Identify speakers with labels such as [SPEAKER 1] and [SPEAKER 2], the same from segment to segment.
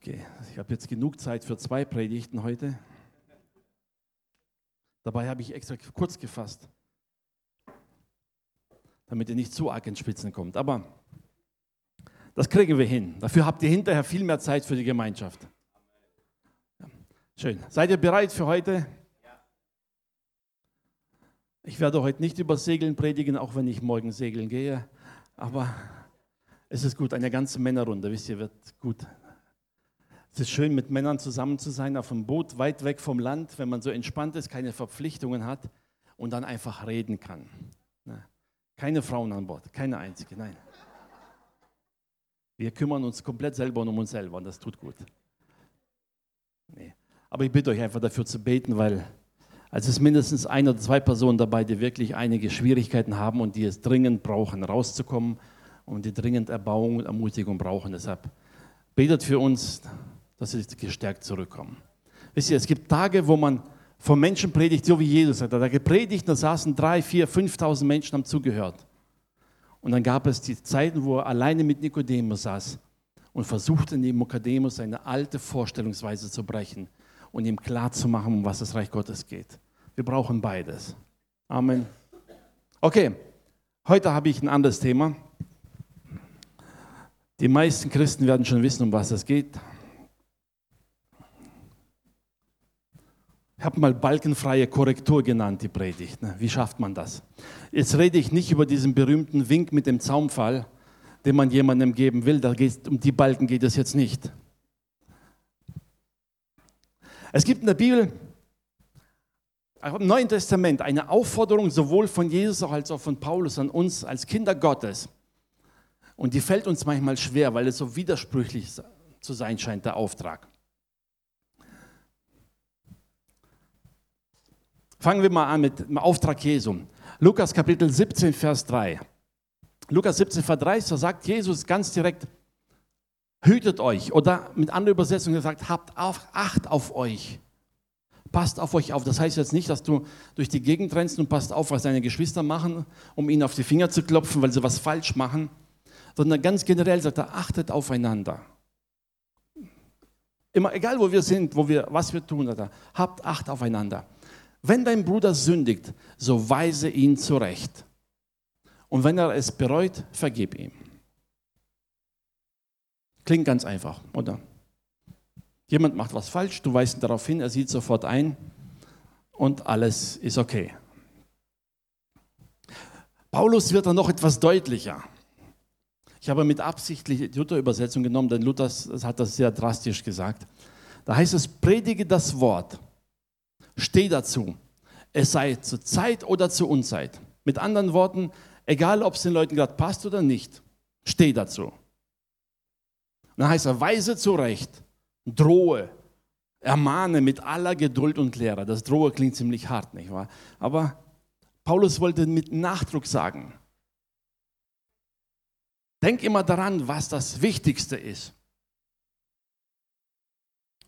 [SPEAKER 1] Okay, ich habe jetzt genug Zeit für zwei Predigten heute. Dabei habe ich extra kurz gefasst, damit ihr nicht zu arg ins Spitzen kommt. Aber das kriegen wir hin. Dafür habt ihr hinterher viel mehr Zeit für die Gemeinschaft. Schön. Seid ihr bereit für heute? Ich werde heute nicht über Segeln predigen, auch wenn ich morgen segeln gehe. Aber es ist gut, eine ganze Männerrunde, wisst ihr, wird gut. Es ist schön, mit Männern zusammen zu sein, auf einem Boot, weit weg vom Land, wenn man so entspannt ist, keine Verpflichtungen hat und dann einfach reden kann. Keine Frauen an Bord, keine einzige, nein. Wir kümmern uns komplett selber um uns selber und das tut gut. Nee. Aber ich bitte euch einfach dafür zu beten, weil es ist mindestens eine oder zwei Personen dabei, die wirklich einige Schwierigkeiten haben und die es dringend brauchen, rauszukommen und die dringend Erbauung und Ermutigung brauchen. Deshalb betet für uns, dass sie gestärkt zurückkommen. Wisst ihr, es gibt Tage, wo man von Menschen predigt, so wie Jesus hat. Hat gepredigt, da saßen drei, vier, fünftausend Menschen, haben zugehört. Und dann gab es die Zeiten, wo er alleine mit Nikodemus saß und versuchte, Nikodemus seine alte Vorstellungsweise zu brechen und ihm klarzumachen, um was das Reich Gottes geht. Wir brauchen beides. Amen. Okay, heute habe ich ein anderes Thema. Die meisten Christen werden schon wissen, um was es geht. Ich habe mal balkenfreie Korrektur genannt, die Predigt. Ne? Wie schafft man das? Jetzt rede ich nicht über diesen berühmten Wink mit dem Zaumfall, den man jemandem geben will. Da geht, um die Balken geht es jetzt nicht. Es gibt in der Bibel, im Neuen Testament, eine Aufforderung sowohl von Jesus als auch von Paulus an uns als Kinder Gottes. Und die fällt uns manchmal schwer, weil es so widersprüchlich zu sein scheint, der Auftrag. Fangen wir mal an mit dem Auftrag Jesu. Lukas Kapitel 17, Vers 3. Lukas 17, Vers 3, so sagt Jesus ganz direkt, hütet euch. Oder mit anderer Übersetzung gesagt, habt Acht auf euch. Passt auf euch auf. Das heißt jetzt nicht, dass du durch die Gegend rennst und passt auf, was deine Geschwister machen, um ihnen auf die Finger zu klopfen, weil sie was falsch machen, sondern ganz generell sagt er, achtet aufeinander. Immer egal, wo wir sind, wo wir, was wir tun, sagt er, habt Acht aufeinander. Wenn dein Bruder sündigt, so weise ihn zurecht. Und wenn er es bereut, vergib ihm. Klingt ganz einfach, oder? Jemand macht was falsch, du weist ihn darauf hin, er sieht sofort ein und alles ist okay. Paulus wird dann noch etwas deutlicher. Ich habe mit Absicht die Luther-Übersetzung genommen, denn Luther hat das sehr drastisch gesagt. Da heißt es, predige das Wort Steh dazu. Es sei zur Zeit oder zur Unzeit. Mit anderen Worten, egal ob es den Leuten gerade passt oder nicht, steh dazu. Und dann heißt er, weise zurecht, drohe, ermahne mit aller Geduld und Lehre. Das Drohe klingt ziemlich hart, nicht wahr? Aber Paulus wollte mit Nachdruck sagen, denk immer daran, was das Wichtigste ist.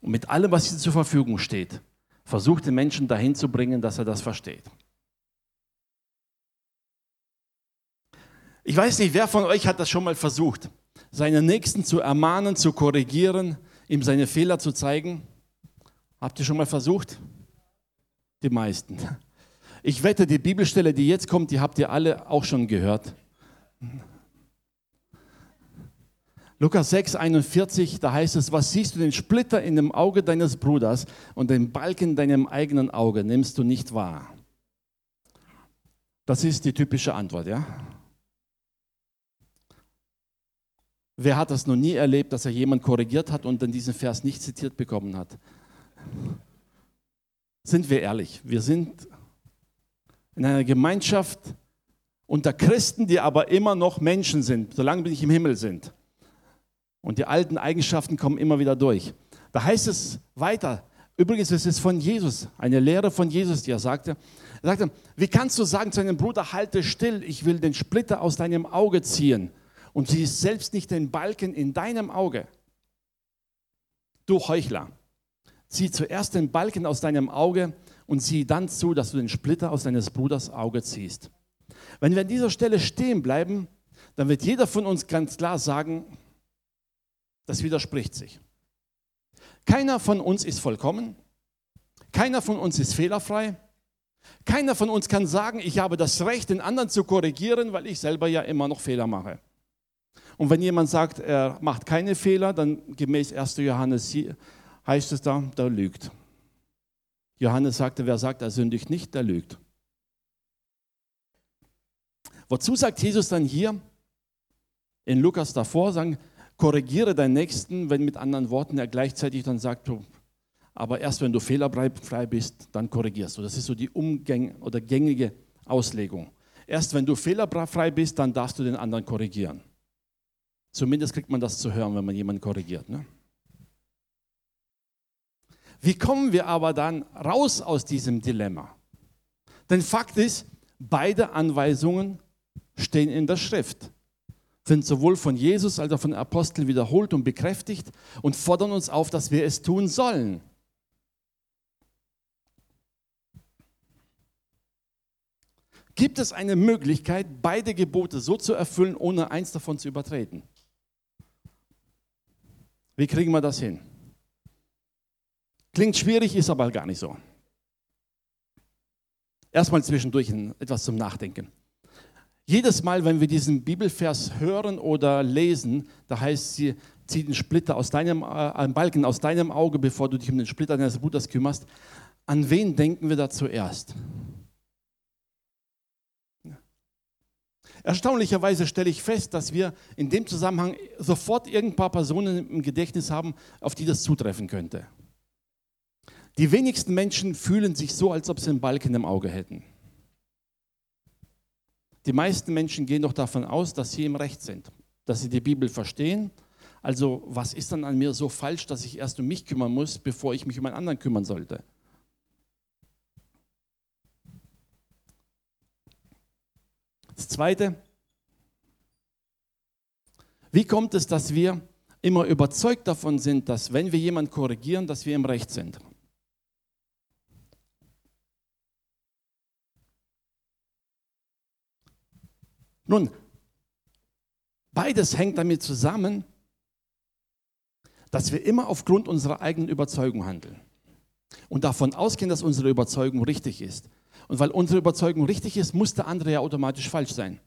[SPEAKER 1] Und mit allem, was dir zur Verfügung steht, versucht den Menschen dahin zu bringen, dass er das versteht. Ich weiß nicht, wer von euch hat das schon mal versucht, seinen Nächsten zu ermahnen, zu korrigieren, ihm seine Fehler zu zeigen. Habt ihr schon mal versucht? Die meisten. Ich wette, die Bibelstelle, die jetzt kommt, die habt ihr alle auch schon gehört. Lukas 6, 41, da heißt es, was siehst du den Splitter in dem Auge deines Bruders und den Balken in deinem eigenen Auge nimmst du nicht wahr? Das ist die typische Antwort, ja? Wer hat das noch nie erlebt, dass er jemand korrigiert hat und dann diesen Vers nicht zitiert bekommen hat? Sind wir ehrlich, wir sind in einer Gemeinschaft unter Christen, die aber immer noch Menschen sind, solange wir nicht im Himmel sind. Und die alten Eigenschaften kommen immer wieder durch. Da heißt es weiter, übrigens es ist von Jesus, eine Lehre von Jesus, die er sagte. Er sagte, wie kannst du sagen zu deinem Bruder, halte still, ich will den Splitter aus deinem Auge ziehen und siehst selbst nicht den Balken in deinem Auge. Du Heuchler, zieh zuerst den Balken aus deinem Auge und sieh dann zu, dass du den Splitter aus deines Bruders Auge ziehst. Wenn wir an dieser Stelle stehen bleiben, dann wird jeder von uns ganz klar sagen, das widerspricht sich. Keiner von uns ist vollkommen. Keiner von uns ist fehlerfrei. Keiner von uns kann sagen, ich habe das Recht, den anderen zu korrigieren, weil ich selber ja immer noch Fehler mache. Und wenn jemand sagt, er macht keine Fehler, dann gemäß 1. Johannes heißt es da, der lügt. Johannes sagte, wer sagt, er sündigt nicht, der lügt. Wozu sagt Jesus dann hier in Lukas davor, sagen, korrigiere deinen Nächsten, wenn mit anderen Worten er gleichzeitig dann sagt, aber erst wenn du fehlerfrei bist, dann korrigierst du. Das ist so die umgäng oder gängige Auslegung. Erst wenn du fehlerfrei bist, dann darfst du den anderen korrigieren. Zumindest kriegt man das zu hören, wenn man jemanden korrigiert. Ne? Wie kommen wir aber dann raus aus diesem Dilemma? Denn Fakt ist, beide Anweisungen stehen in der Schrift, sind sowohl von Jesus als auch von den Aposteln wiederholt und bekräftigt und fordern uns auf, dass wir es tun sollen. Gibt es eine Möglichkeit, beide Gebote so zu erfüllen, ohne eins davon zu übertreten? Wie kriegen wir das hin? Klingt schwierig, ist aber gar nicht so. Erstmal zwischendurch etwas zum Nachdenken. Jedes Mal, wenn wir diesen Bibelvers hören oder lesen, da heißt sie, zieh den Splitter aus deinem, äh, Balken aus deinem Auge, bevor du dich um den Splitter deines Bruders kümmerst. An wen denken wir da zuerst? Erstaunlicherweise stelle ich fest, dass wir in dem Zusammenhang sofort irgendein paar Personen im Gedächtnis haben, auf die das zutreffen könnte. Die wenigsten Menschen fühlen sich so, als ob sie einen Balken im Auge hätten. Die meisten Menschen gehen doch davon aus, dass sie im Recht sind, dass sie die Bibel verstehen. Also was ist dann an mir so falsch, dass ich erst um mich kümmern muss, bevor ich mich um einen anderen kümmern sollte? Das Zweite, wie kommt es, dass wir immer überzeugt davon sind, dass wenn wir jemanden korrigieren, dass wir im Recht sind? Nun, beides hängt damit zusammen, dass wir immer aufgrund unserer eigenen Überzeugung handeln und davon ausgehen, dass unsere Überzeugung richtig ist. Und weil unsere Überzeugung richtig ist, muss der andere ja automatisch falsch sein.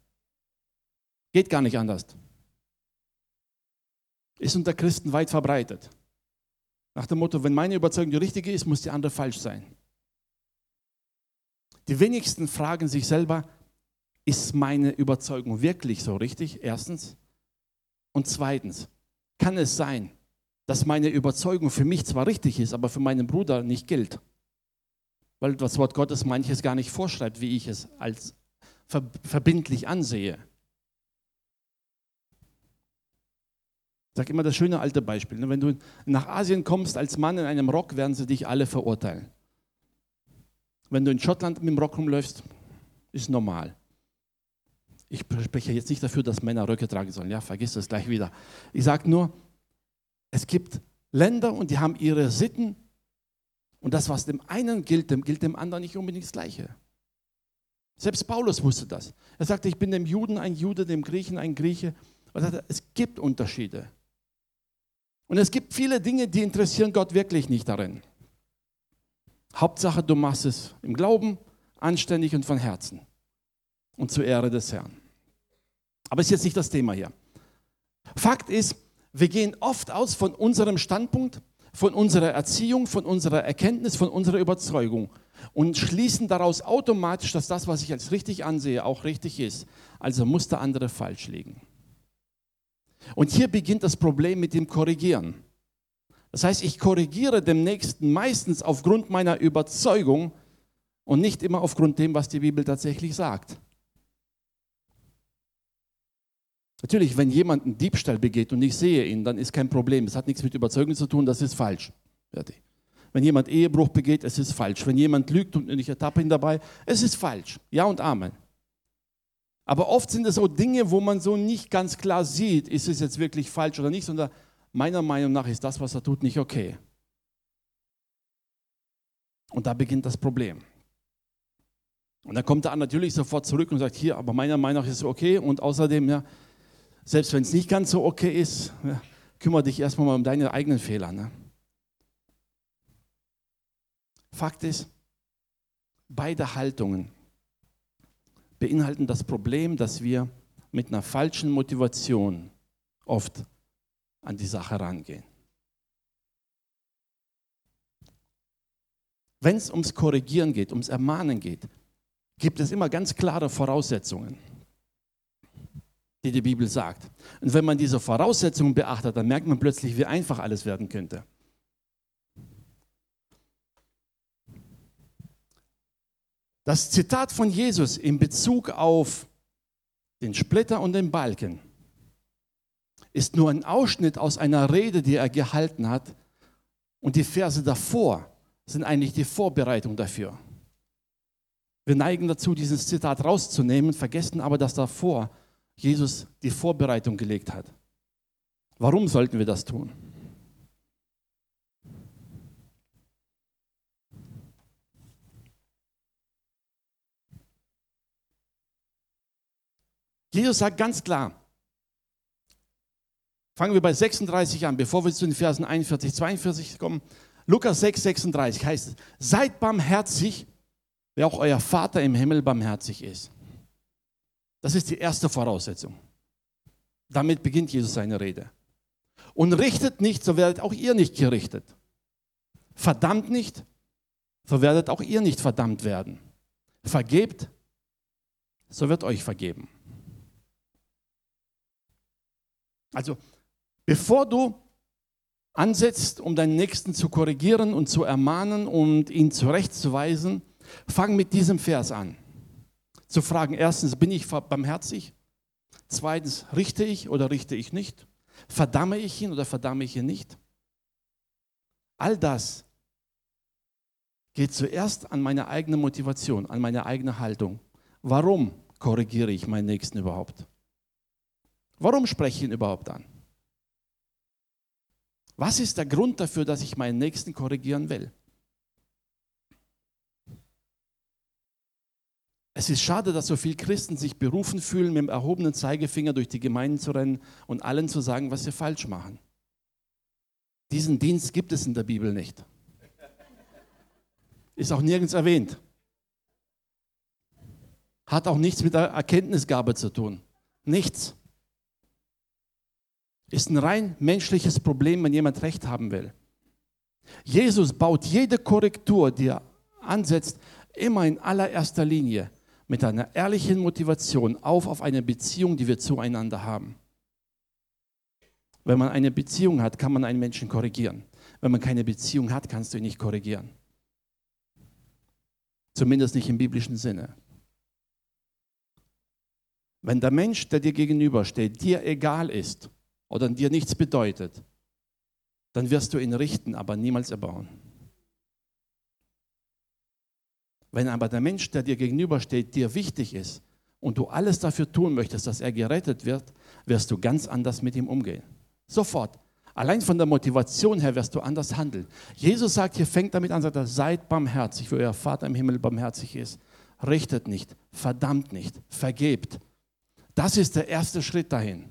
[SPEAKER 1] Geht gar nicht anders. Ist unter Christen weit verbreitet. Nach dem Motto, wenn meine Überzeugung die richtige ist, muss die andere falsch sein. Die wenigsten fragen sich selber, ist meine Überzeugung wirklich so richtig? Erstens. Und zweitens, kann es sein, dass meine Überzeugung für mich zwar richtig ist, aber für meinen Bruder nicht gilt? Weil das Wort Gottes manches gar nicht vorschreibt, wie ich es als verbindlich ansehe. Ich sage immer das schöne alte Beispiel. Ne? Wenn du nach Asien kommst als Mann in einem Rock, werden sie dich alle verurteilen. Wenn du in Schottland mit dem Rock rumläufst, ist normal. Ich spreche jetzt nicht dafür, dass Männer Röcke tragen sollen. Ja, vergiss das gleich wieder. Ich sage nur, es gibt Länder und die haben ihre Sitten und das, was dem einen gilt, dem gilt dem anderen nicht unbedingt das Gleiche. Selbst Paulus wusste das. Er sagte, ich bin dem Juden ein Jude, dem Griechen ein Grieche. er sagte, es gibt Unterschiede. Und es gibt viele Dinge, die interessieren Gott wirklich nicht darin. Hauptsache, du machst es im Glauben, anständig und von Herzen und zur Ehre des Herrn. Aber ist jetzt nicht das Thema hier. Fakt ist, wir gehen oft aus von unserem Standpunkt, von unserer Erziehung, von unserer Erkenntnis, von unserer Überzeugung und schließen daraus automatisch, dass das, was ich als richtig ansehe, auch richtig ist. Also muss der andere falsch liegen. Und hier beginnt das Problem mit dem Korrigieren. Das heißt, ich korrigiere dem Nächsten meistens aufgrund meiner Überzeugung und nicht immer aufgrund dem, was die Bibel tatsächlich sagt. Natürlich, wenn jemand einen Diebstahl begeht und ich sehe ihn, dann ist kein Problem. Es hat nichts mit Überzeugung zu tun, das ist falsch. Wenn jemand Ehebruch begeht, es ist falsch. Wenn jemand lügt und ich ertappe ihn dabei, es ist falsch. Ja und Amen. Aber oft sind es so Dinge, wo man so nicht ganz klar sieht, ist es jetzt wirklich falsch oder nicht, sondern meiner Meinung nach ist das, was er tut, nicht okay. Und da beginnt das Problem. Und dann kommt er natürlich sofort zurück und sagt, hier, aber meiner Meinung nach ist es okay und außerdem, ja, selbst wenn es nicht ganz so okay ist, ja, kümmere dich erstmal mal um deine eigenen Fehler. Ne? Fakt ist, beide Haltungen beinhalten das Problem, dass wir mit einer falschen Motivation oft an die Sache rangehen. Wenn es ums Korrigieren geht, ums Ermahnen geht, gibt es immer ganz klare Voraussetzungen, die die Bibel sagt. Und wenn man diese Voraussetzungen beachtet, dann merkt man plötzlich, wie einfach alles werden könnte. Das Zitat von Jesus in Bezug auf den Splitter und den Balken ist nur ein Ausschnitt aus einer Rede, die er gehalten hat. Und die Verse davor sind eigentlich die Vorbereitung dafür. Wir neigen dazu, dieses Zitat rauszunehmen, vergessen aber, dass davor Jesus die Vorbereitung gelegt hat. Warum sollten wir das tun? Jesus sagt ganz klar, fangen wir bei 36 an, bevor wir zu den Versen 41, 42 kommen. Lukas 6, 36 heißt, seid barmherzig, wie auch euer Vater im Himmel barmherzig ist. Das ist die erste Voraussetzung. Damit beginnt Jesus seine Rede. Und richtet nicht, so werdet auch ihr nicht gerichtet. Verdammt nicht, so werdet auch ihr nicht verdammt werden. Vergebt, so wird euch vergeben. Also, bevor du ansetzt, um deinen Nächsten zu korrigieren und zu ermahnen und ihn zurechtzuweisen, fang mit diesem Vers an. Zu fragen, erstens, bin ich barmherzig? Zweitens, richte ich oder richte ich nicht? Verdamme ich ihn oder verdamme ich ihn nicht? All das geht zuerst an meine eigene Motivation, an meine eigene Haltung. Warum korrigiere ich meinen Nächsten überhaupt? Warum spreche ich ihn überhaupt an? Was ist der Grund dafür, dass ich meinen Nächsten korrigieren will? Es ist schade, dass so viele Christen sich berufen fühlen, mit dem erhobenen Zeigefinger durch die Gemeinden zu rennen und allen zu sagen, was sie falsch machen. Diesen Dienst gibt es in der Bibel nicht. Ist auch nirgends erwähnt. Hat auch nichts mit der Erkenntnisgabe zu tun. Nichts. Ist ein rein menschliches Problem, wenn jemand Recht haben will. Jesus baut jede Korrektur, die er ansetzt, immer in allererster Linie mit einer ehrlichen Motivation auf auf eine Beziehung, die wir zueinander haben. Wenn man eine Beziehung hat, kann man einen Menschen korrigieren. Wenn man keine Beziehung hat, kannst du ihn nicht korrigieren. Zumindest nicht im biblischen Sinne. Wenn der Mensch, der dir gegenübersteht, dir egal ist oder dir nichts bedeutet, dann wirst du ihn richten, aber niemals erbauen. Wenn aber der Mensch, der dir gegenübersteht, dir wichtig ist und du alles dafür tun möchtest, dass er gerettet wird, wirst du ganz anders mit ihm umgehen. Sofort. Allein von der Motivation her wirst du anders handeln. Jesus sagt hier, fängt damit an, sagt er, seid barmherzig, wie euer Vater im Himmel barmherzig ist. Richtet nicht, verdammt nicht, vergebt. Das ist der erste Schritt dahin.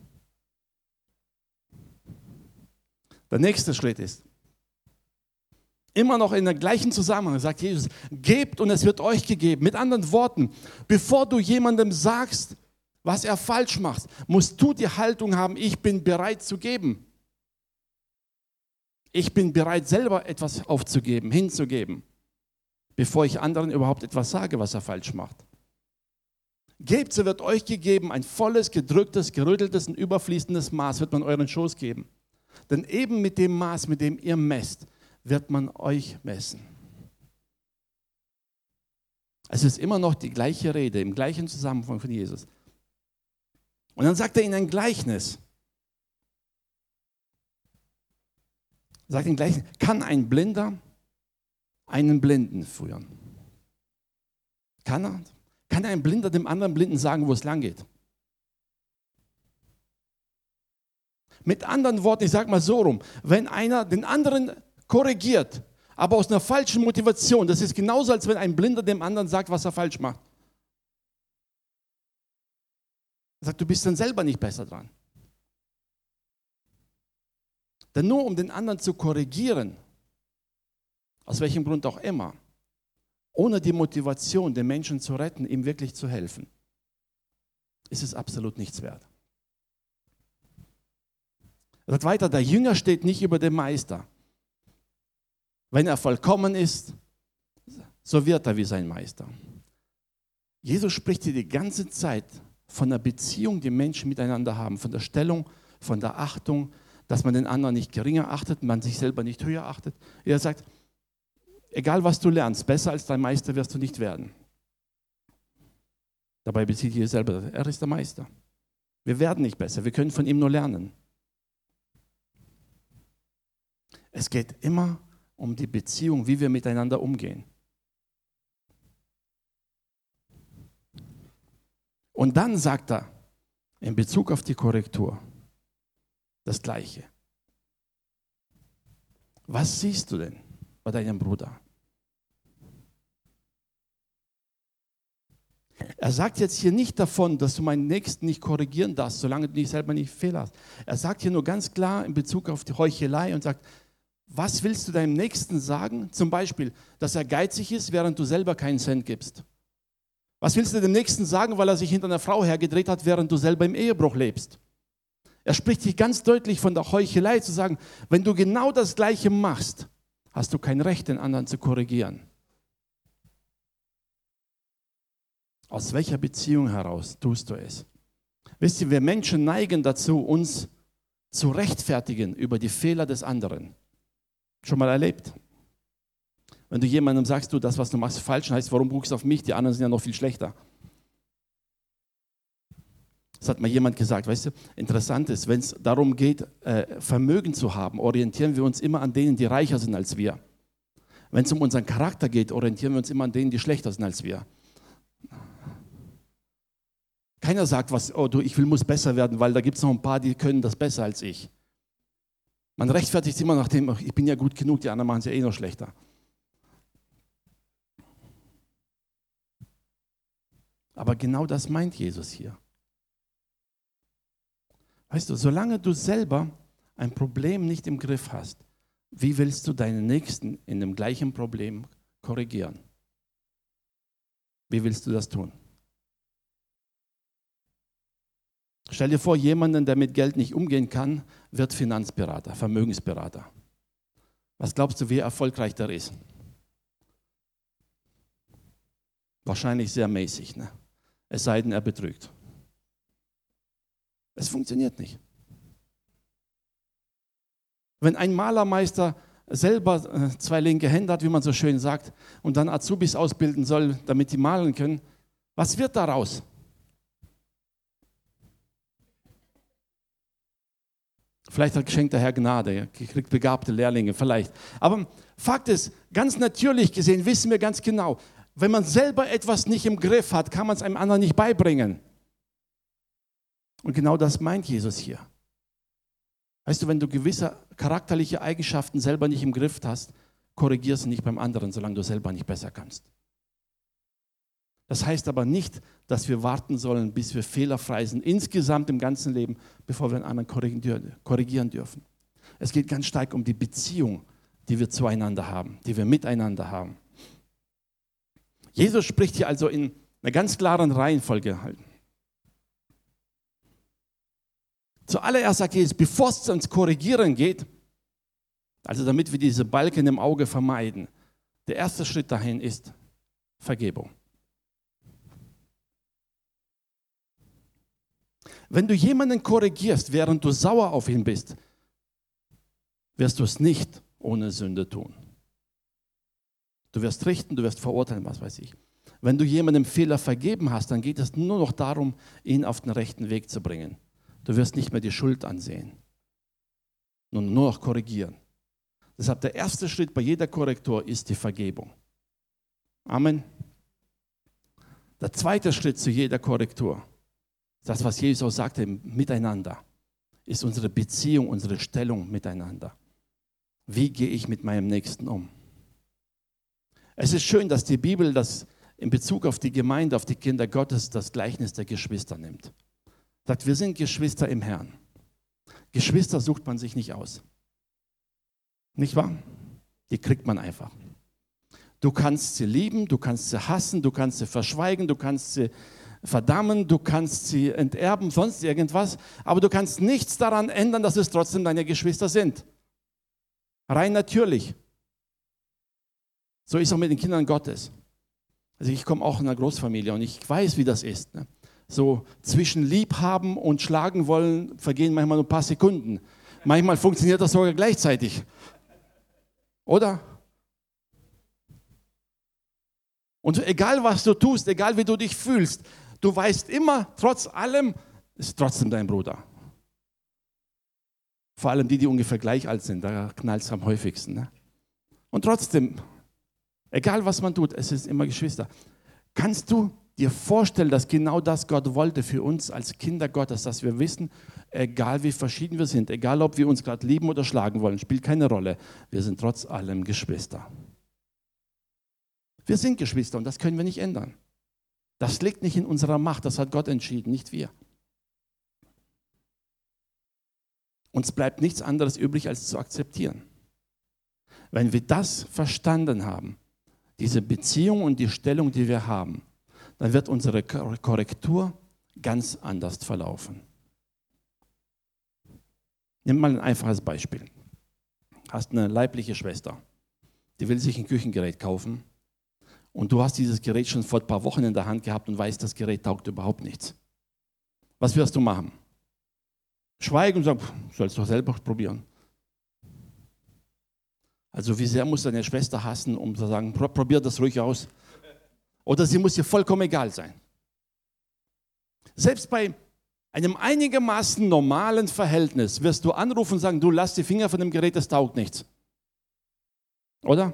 [SPEAKER 1] Der nächste Schritt ist, Immer noch in der gleichen Zusammenhang sagt Jesus, gebt und es wird euch gegeben. Mit anderen Worten, bevor du jemandem sagst, was er falsch macht, musst du die Haltung haben, ich bin bereit zu geben. Ich bin bereit, selber etwas aufzugeben, hinzugeben, bevor ich anderen überhaupt etwas sage, was er falsch macht. Gebt, so wird euch gegeben, ein volles, gedrücktes, gerütteltes und überfließendes Maß wird man euren Schoß geben. Denn eben mit dem Maß, mit dem ihr messt, wird man euch messen. Es ist immer noch die gleiche Rede, im gleichen Zusammenhang von Jesus. Und dann sagt er ihnen ein Gleichnis. Sagt ihn gleich, kann ein Blinder einen Blinden führen? Kann er? Kann ein Blinder dem anderen Blinden sagen, wo es lang geht? Mit anderen Worten, ich sage mal so rum, wenn einer den anderen korrigiert, aber aus einer falschen Motivation. Das ist genauso, als wenn ein Blinder dem anderen sagt, was er falsch macht. Er sagt, du bist dann selber nicht besser dran. Denn nur um den anderen zu korrigieren, aus welchem Grund auch immer, ohne die Motivation, den Menschen zu retten, ihm wirklich zu helfen, ist es absolut nichts wert. Er sagt weiter, der Jünger steht nicht über dem Meister. Wenn er vollkommen ist, so wird er wie sein Meister. Jesus spricht hier die ganze Zeit von der Beziehung, die Menschen miteinander haben, von der Stellung, von der Achtung, dass man den anderen nicht geringer achtet, man sich selber nicht höher achtet. Er sagt, egal was du lernst, besser als dein Meister wirst du nicht werden. Dabei bezieht Jesus selber, er ist der Meister. Wir werden nicht besser, wir können von ihm nur lernen. Es geht immer um die Beziehung, wie wir miteinander umgehen. Und dann sagt er in Bezug auf die Korrektur das Gleiche. Was siehst du denn bei deinem Bruder? Er sagt jetzt hier nicht davon, dass du meinen Nächsten nicht korrigieren darfst, solange du dich selber nicht Fehler hast. Er sagt hier nur ganz klar in Bezug auf die Heuchelei und sagt, was willst du deinem Nächsten sagen? Zum Beispiel, dass er geizig ist, während du selber keinen Cent gibst. Was willst du dem Nächsten sagen, weil er sich hinter einer Frau hergedreht hat, während du selber im Ehebruch lebst? Er spricht hier ganz deutlich von der Heuchelei zu sagen, wenn du genau das Gleiche machst, hast du kein Recht, den anderen zu korrigieren. Aus welcher Beziehung heraus tust du es? Wisst ihr, wir Menschen neigen dazu, uns zu rechtfertigen über die Fehler des anderen. Schon mal erlebt? Wenn du jemandem sagst, du, das, was du machst, falsch, heißt, warum guckst du auf mich? Die anderen sind ja noch viel schlechter. Das hat mal jemand gesagt, weißt du, interessant ist, wenn es darum geht, äh, Vermögen zu haben, orientieren wir uns immer an denen, die reicher sind als wir. Wenn es um unseren Charakter geht, orientieren wir uns immer an denen, die schlechter sind als wir. Keiner sagt, was, oh du, ich will, muss besser werden, weil da gibt es noch ein paar, die können das besser als ich. Man rechtfertigt immer nach dem, ich bin ja gut genug, die anderen machen es ja eh noch schlechter. Aber genau das meint Jesus hier. Weißt du, solange du selber ein Problem nicht im Griff hast, wie willst du deinen Nächsten in dem gleichen Problem korrigieren? Wie willst du das tun? Stell dir vor, jemanden, der mit Geld nicht umgehen kann, wird Finanzberater, Vermögensberater. Was glaubst du, wie erfolgreich der ist? Wahrscheinlich sehr mäßig, ne? es sei denn, er betrügt. Es funktioniert nicht. Wenn ein Malermeister selber äh, zwei linke Hände hat, wie man so schön sagt, und dann Azubis ausbilden soll, damit die malen können, was wird daraus? Vielleicht hat geschenkt der Herr Gnade, er kriegt begabte Lehrlinge, vielleicht. Aber Fakt ist, ganz natürlich gesehen wissen wir ganz genau, wenn man selber etwas nicht im Griff hat, kann man es einem anderen nicht beibringen. Und genau das meint Jesus hier. Weißt du, wenn du gewisse charakterliche Eigenschaften selber nicht im Griff hast, korrigierst du nicht beim anderen, solange du selber nicht besser kannst. Das heißt aber nicht, dass wir warten sollen, bis wir fehlerfrei sind, insgesamt im ganzen Leben, bevor wir einen anderen korrigieren dürfen. Es geht ganz stark um die Beziehung, die wir zueinander haben, die wir miteinander haben. Jesus spricht hier also in einer ganz klaren Reihenfolge halt. Zuallererst sagt Jesus, bevor es ans Korrigieren geht, also damit wir diese Balken im Auge vermeiden, der erste Schritt dahin ist Vergebung. Wenn du jemanden korrigierst, während du sauer auf ihn bist, wirst du es nicht ohne Sünde tun. Du wirst richten, du wirst verurteilen, was weiß ich. Wenn du jemandem Fehler vergeben hast, dann geht es nur noch darum, ihn auf den rechten Weg zu bringen. Du wirst nicht mehr die Schuld ansehen, nur, nur noch korrigieren. Deshalb der erste Schritt bei jeder Korrektur ist die Vergebung. Amen. Der zweite Schritt zu jeder Korrektur das, was Jesus auch sagte, miteinander, ist unsere Beziehung, unsere Stellung miteinander. Wie gehe ich mit meinem Nächsten um? Es ist schön, dass die Bibel das in Bezug auf die Gemeinde, auf die Kinder Gottes, das Gleichnis der Geschwister nimmt. Sagt, wir sind Geschwister im Herrn. Geschwister sucht man sich nicht aus. Nicht wahr? Die kriegt man einfach. Du kannst sie lieben, du kannst sie hassen, du kannst sie verschweigen, du kannst sie verdammen, du kannst sie enterben, sonst irgendwas, aber du kannst nichts daran ändern, dass es trotzdem deine Geschwister sind. Rein natürlich. So ist es auch mit den Kindern Gottes. Also ich komme auch in einer Großfamilie und ich weiß, wie das ist. Ne? So zwischen Liebhaben und Schlagen wollen vergehen manchmal nur ein paar Sekunden. Manchmal funktioniert das sogar gleichzeitig. Oder? Und egal was du tust, egal wie du dich fühlst, du weißt immer, trotz allem, ist trotzdem dein Bruder. Vor allem die, die ungefähr gleich alt sind, da knallt es am häufigsten. Ne? Und trotzdem, egal was man tut, es ist immer Geschwister. Kannst du dir vorstellen, dass genau das Gott wollte für uns als Kinder Gottes, dass wir wissen, egal wie verschieden wir sind, egal ob wir uns gerade lieben oder schlagen wollen, spielt keine Rolle, wir sind trotz allem Geschwister. Wir sind Geschwister und das können wir nicht ändern. Das liegt nicht in unserer Macht, das hat Gott entschieden, nicht wir. Uns bleibt nichts anderes übrig, als zu akzeptieren. Wenn wir das verstanden haben, diese Beziehung und die Stellung, die wir haben, dann wird unsere Korrektur ganz anders verlaufen. Nimm mal ein einfaches Beispiel. Du Hast eine leibliche Schwester, die will sich ein Küchengerät kaufen und du hast dieses Gerät schon vor ein paar Wochen in der Hand gehabt und weißt, das Gerät taugt überhaupt nichts. Was wirst du machen? Schweigen und sagen, sollst du selber probieren. Also wie sehr muss deine Schwester hassen, um zu sagen, probier das ruhig aus. Oder sie muss dir vollkommen egal sein. Selbst bei einem einigermaßen normalen Verhältnis wirst du anrufen und sagen, du lass die Finger von dem Gerät, das taugt nichts. Oder?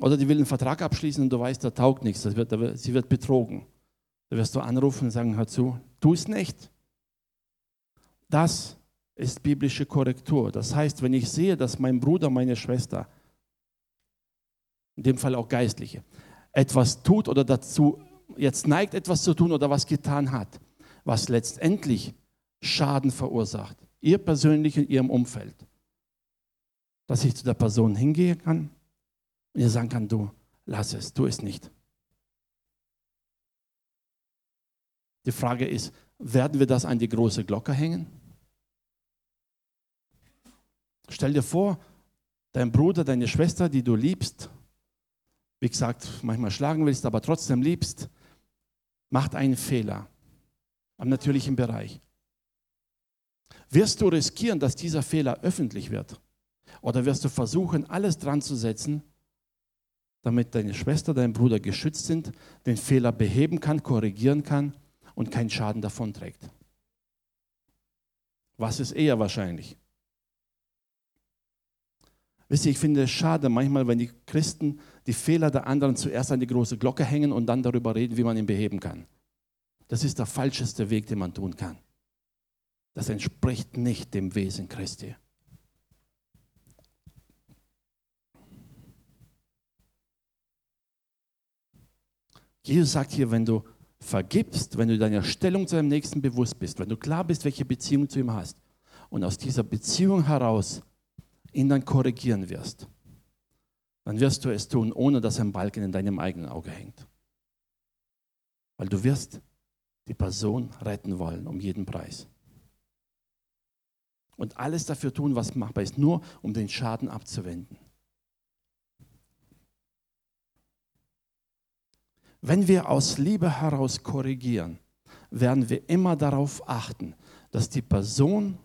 [SPEAKER 1] Oder die will einen Vertrag abschließen und du weißt, der taugt nichts, das wird, sie wird betrogen. Da wirst du anrufen und sagen, hör zu, tu es nicht. Das ist biblische Korrektur. Das heißt, wenn ich sehe, dass mein Bruder, meine Schwester, in dem Fall auch Geistliche, etwas tut oder dazu jetzt neigt, etwas zu tun oder was getan hat, was letztendlich Schaden verursacht, ihr persönlich in ihrem Umfeld, dass ich zu der Person hingehen kann ihr sagen kann, du, lass es, tu es nicht. Die Frage ist, werden wir das an die große Glocke hängen? Stell dir vor, dein Bruder, deine Schwester, die du liebst, wie gesagt, manchmal schlagen willst, aber trotzdem liebst, macht einen Fehler am natürlichen Bereich. Wirst du riskieren, dass dieser Fehler öffentlich wird? Oder wirst du versuchen, alles dran zu setzen, damit deine Schwester, dein Bruder geschützt sind, den Fehler beheben kann, korrigieren kann und keinen Schaden davonträgt. Was ist eher wahrscheinlich? Wisst ihr, ich finde es schade manchmal, wenn die Christen die Fehler der anderen zuerst an die große Glocke hängen und dann darüber reden, wie man ihn beheben kann. Das ist der falscheste Weg, den man tun kann. Das entspricht nicht dem Wesen Christi. Jesus sagt hier, wenn du vergibst, wenn du deiner Stellung zu deinem Nächsten bewusst bist, wenn du klar bist, welche Beziehung zu ihm hast und aus dieser Beziehung heraus ihn dann korrigieren wirst, dann wirst du es tun, ohne dass ein Balken in deinem eigenen Auge hängt. Weil du wirst die Person retten wollen, um jeden Preis. Und alles dafür tun, was machbar ist, nur um den Schaden abzuwenden. Wenn wir aus Liebe heraus korrigieren, werden wir immer darauf achten, dass die Person,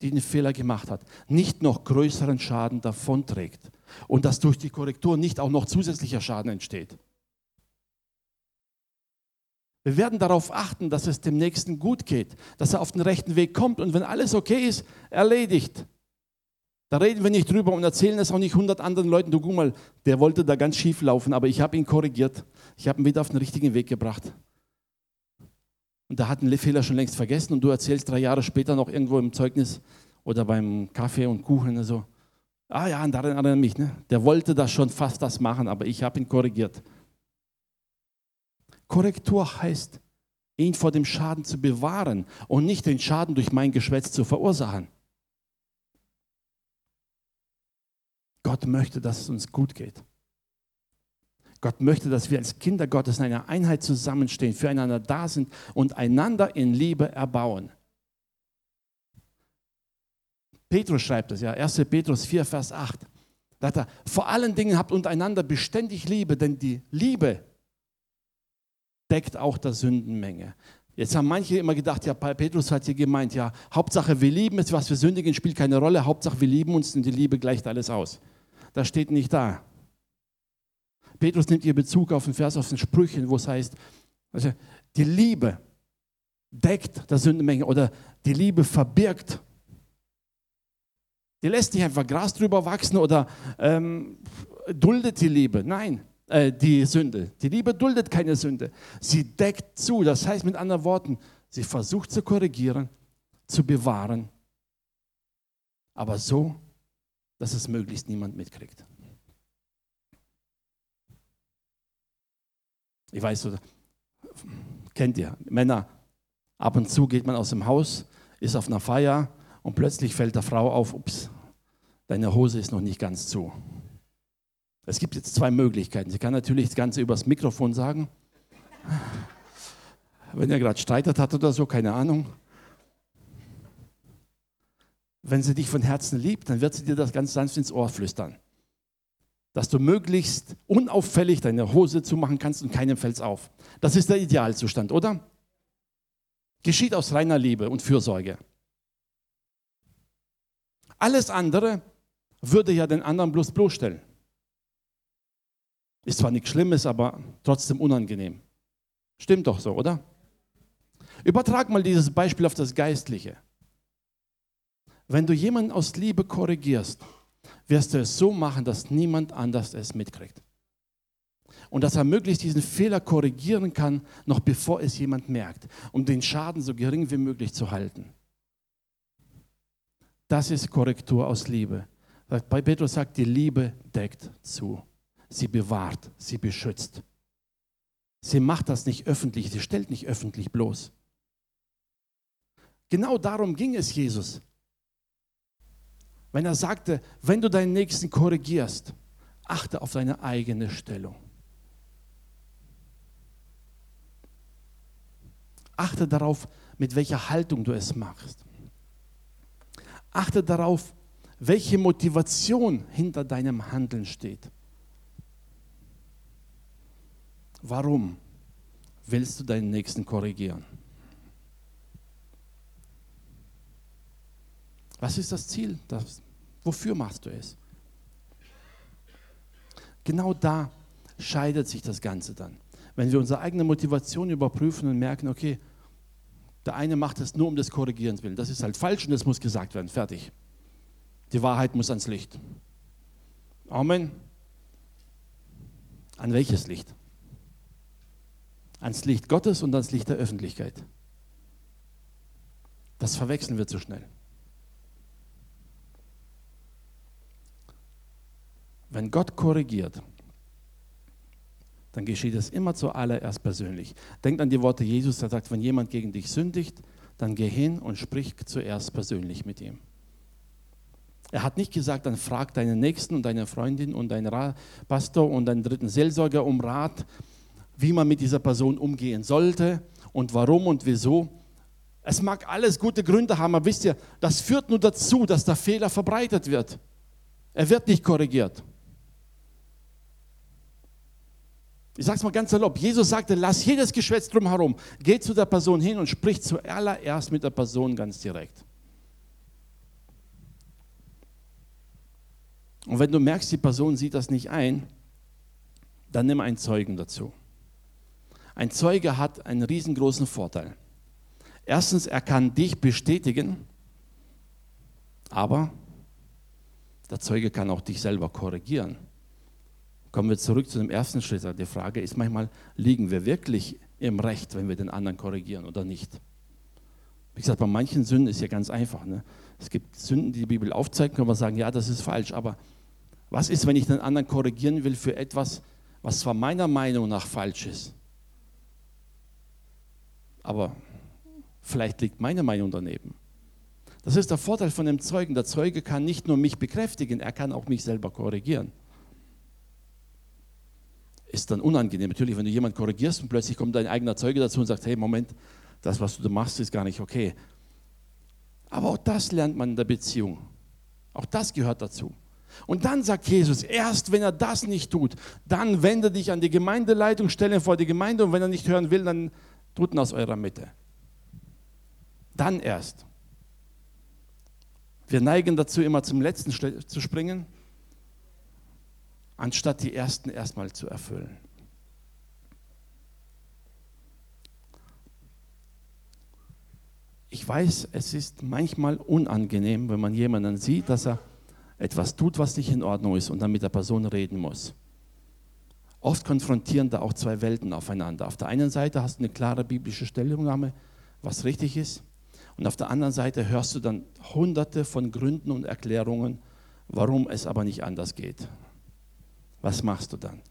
[SPEAKER 1] die den Fehler gemacht hat, nicht noch größeren Schaden davonträgt und dass durch die Korrektur nicht auch noch zusätzlicher Schaden entsteht. Wir werden darauf achten, dass es dem Nächsten gut geht, dass er auf den rechten Weg kommt und wenn alles okay ist, erledigt. Da reden wir nicht drüber und erzählen es auch nicht hundert anderen Leuten. Du guck mal, der wollte da ganz schief laufen, aber ich habe ihn korrigiert. Ich habe ihn wieder auf den richtigen Weg gebracht. Und da hat den Fehler schon längst vergessen und du erzählst drei Jahre später noch irgendwo im Zeugnis oder beim Kaffee und Kuchen so, ah ja, daran erinnere mich, ne? der wollte das schon fast das machen, aber ich habe ihn korrigiert. Korrektur heißt, ihn vor dem Schaden zu bewahren und nicht den Schaden durch mein Geschwätz zu verursachen. Gott möchte, dass es uns gut geht. Gott möchte, dass wir als Kinder Gottes in einer Einheit zusammenstehen, füreinander da sind und einander in Liebe erbauen. Petrus schreibt es, ja, 1. Petrus 4, Vers 8. Da hat er, vor allen Dingen habt untereinander beständig Liebe, denn die Liebe deckt auch der Sündenmenge. Jetzt haben manche immer gedacht, ja, Petrus hat hier gemeint, ja, Hauptsache wir lieben es, was wir sündigen, spielt keine Rolle, Hauptsache wir lieben uns und die Liebe gleicht alles aus. Das steht nicht da. Petrus nimmt hier Bezug auf den Vers aus den Sprüchen, wo es heißt, also die Liebe deckt der Sündenmenge oder die Liebe verbirgt. Die lässt nicht einfach Gras drüber wachsen oder ähm, duldet die Liebe. Nein, äh, die Sünde. Die Liebe duldet keine Sünde. Sie deckt zu. Das heißt mit anderen Worten, sie versucht zu korrigieren, zu bewahren, aber so, dass es möglichst niemand mitkriegt. Ich weiß, kennt ihr, Männer, ab und zu geht man aus dem Haus, ist auf einer Feier und plötzlich fällt der Frau auf, ups, deine Hose ist noch nicht ganz zu. Es gibt jetzt zwei Möglichkeiten. Sie kann natürlich das Ganze übers Mikrofon sagen. Wenn er gerade streitet hat oder so, keine Ahnung. Wenn sie dich von Herzen liebt, dann wird sie dir das ganz sanft ins Ohr flüstern. Dass du möglichst unauffällig deine Hose zumachen kannst und keinem fällt auf. Das ist der Idealzustand, oder? Geschieht aus reiner Liebe und Fürsorge. Alles andere würde ja den anderen bloß bloßstellen. Ist zwar nichts Schlimmes, aber trotzdem unangenehm. Stimmt doch so, oder? Übertrag mal dieses Beispiel auf das Geistliche. Wenn du jemanden aus Liebe korrigierst, wirst du es so machen, dass niemand anders es mitkriegt. Und dass er möglichst diesen Fehler korrigieren kann, noch bevor es jemand merkt, um den Schaden so gering wie möglich zu halten. Das ist Korrektur aus Liebe. Bei Petrus sagt, die Liebe deckt zu sie bewahrt, sie beschützt. Sie macht das nicht öffentlich, sie stellt nicht öffentlich bloß. Genau darum ging es Jesus. Wenn er sagte, wenn du deinen Nächsten korrigierst, achte auf deine eigene Stellung. Achte darauf, mit welcher Haltung du es machst. Achte darauf, welche Motivation hinter deinem Handeln steht. Warum willst du deinen Nächsten korrigieren? Was ist das Ziel? Das, wofür machst du es? Genau da scheidet sich das Ganze dann. Wenn wir unsere eigene Motivation überprüfen und merken, okay, der eine macht es nur um des Korrigierens willen. Das ist halt falsch und das muss gesagt werden. Fertig. Die Wahrheit muss ans Licht. Amen. An welches Licht? ans Licht Gottes und ans Licht der Öffentlichkeit. Das verwechseln wir zu schnell. Wenn Gott korrigiert, dann geschieht es immer zuallererst persönlich. Denkt an die Worte Jesus, der sagt, wenn jemand gegen dich sündigt, dann geh hin und sprich zuerst persönlich mit ihm. Er hat nicht gesagt, dann frag deinen Nächsten und deine Freundin und deinen Pastor und deinen dritten Seelsorger um Rat, wie man mit dieser Person umgehen sollte und warum und wieso. Es mag alles gute Gründe haben, aber wisst ihr, das führt nur dazu, dass der Fehler verbreitet wird. Er wird nicht korrigiert. Ich sage es mal ganz salopp. Jesus sagte, lass jedes Geschwätz drumherum. Geh zu der Person hin und sprich zuallererst mit der Person ganz direkt. Und wenn du merkst, die Person sieht das nicht ein, dann nimm einen Zeugen dazu. Ein Zeuge hat einen riesengroßen Vorteil. Erstens, er kann dich bestätigen, aber der Zeuge kann auch dich selber korrigieren. Kommen wir zurück zu dem ersten Schritt. Die Frage ist manchmal, liegen wir wirklich im Recht, wenn wir den anderen korrigieren oder nicht? Wie gesagt, bei manchen Sünden ist ja ganz einfach. Ne? Es gibt Sünden, die die Bibel aufzeigt, können wir sagen, ja, das ist falsch. Aber was ist, wenn ich den anderen korrigieren will für etwas, was zwar meiner Meinung nach falsch ist? aber vielleicht liegt meine Meinung daneben. Das ist der Vorteil von dem Zeugen. Der Zeuge kann nicht nur mich bekräftigen, er kann auch mich selber korrigieren. Ist dann unangenehm. Natürlich, wenn du jemanden korrigierst und plötzlich kommt dein eigener Zeuge dazu und sagt, hey, Moment, das, was du da machst, ist gar nicht okay. Aber auch das lernt man in der Beziehung. Auch das gehört dazu. Und dann sagt Jesus, erst wenn er das nicht tut, dann wende dich an die Gemeindeleitung, stelle ihn vor die Gemeinde und wenn er nicht hören will, dann tut ihn aus eurer Mitte. Dann erst. Wir neigen dazu, immer zum Letzten zu springen, anstatt die Ersten erstmal zu erfüllen. Ich weiß, es ist manchmal unangenehm, wenn man jemanden sieht, dass er etwas tut, was nicht in Ordnung ist und dann mit der Person reden muss. Oft konfrontieren da auch zwei Welten aufeinander. Auf der einen Seite hast du eine klare biblische Stellungnahme, was richtig ist. Und auf der anderen Seite hörst du dann hunderte von Gründen und Erklärungen, warum es aber nicht anders geht. Was machst du dann?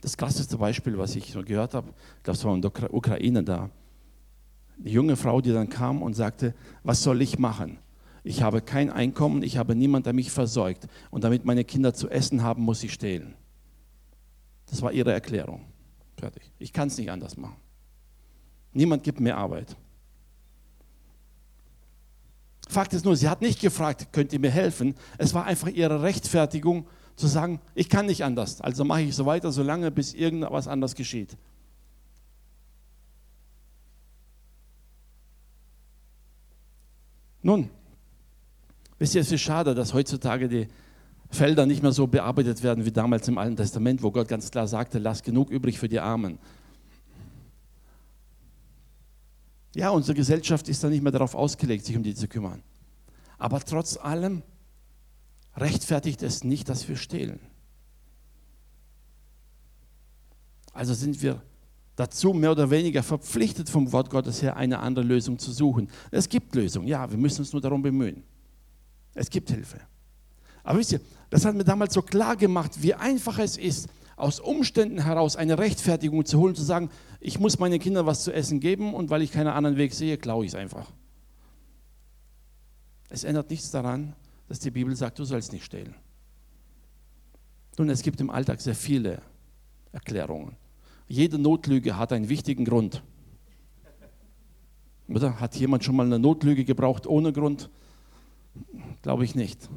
[SPEAKER 1] Das krasseste Beispiel, was ich gehört habe, das war in der Ukraine da eine junge Frau, die dann kam und sagte, was soll ich machen? Ich habe kein Einkommen, ich habe niemanden, der mich versorgt. Und damit meine Kinder zu essen haben, muss ich stehlen. Das war ihre Erklärung. Fertig. Ich kann es nicht anders machen. Niemand gibt mir Arbeit. Fakt ist nur, sie hat nicht gefragt, könnt ihr mir helfen? Es war einfach ihre Rechtfertigung zu sagen, ich kann nicht anders. Also mache ich so weiter, solange bis irgendwas anders geschieht. Nun, wisst ihr, es ist schade, dass heutzutage die Felder nicht mehr so bearbeitet werden wie damals im Alten Testament, wo Gott ganz klar sagte, lass genug übrig für die Armen. Ja, unsere Gesellschaft ist da nicht mehr darauf ausgelegt, sich um die zu kümmern. Aber trotz allem rechtfertigt es nicht, dass wir stehlen. Also sind wir dazu mehr oder weniger verpflichtet vom Wort Gottes her, eine andere Lösung zu suchen. Es gibt Lösungen, ja, wir müssen uns nur darum bemühen. Es gibt Hilfe. Aber wisst ihr, das hat mir damals so klar gemacht, wie einfach es ist, aus Umständen heraus eine Rechtfertigung zu holen, zu sagen, ich muss meinen Kindern was zu essen geben und weil ich keinen anderen Weg sehe, klaue ich es einfach. Es ändert nichts daran, dass die Bibel sagt, du sollst nicht stehlen. Nun, es gibt im Alltag sehr viele Erklärungen. Jede Notlüge hat einen wichtigen Grund. Oder hat jemand schon mal eine Notlüge gebraucht ohne Grund? Glaube ich nicht.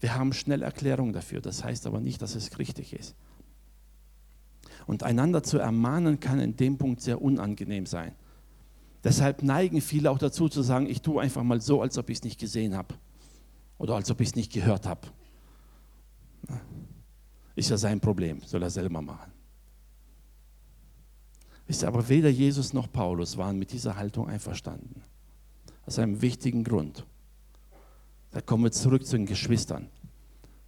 [SPEAKER 1] Wir haben schnell Erklärungen dafür, das heißt aber nicht, dass es richtig ist. Und einander zu ermahnen kann in dem Punkt sehr unangenehm sein. Deshalb neigen viele auch dazu zu sagen, ich tue einfach mal so, als ob ich es nicht gesehen habe oder als ob ich es nicht gehört habe. Ist ja sein Problem, soll er selber machen. Ihr, aber weder Jesus noch Paulus waren mit dieser Haltung einverstanden. Aus einem wichtigen Grund. Da kommen wir zurück zu den Geschwistern.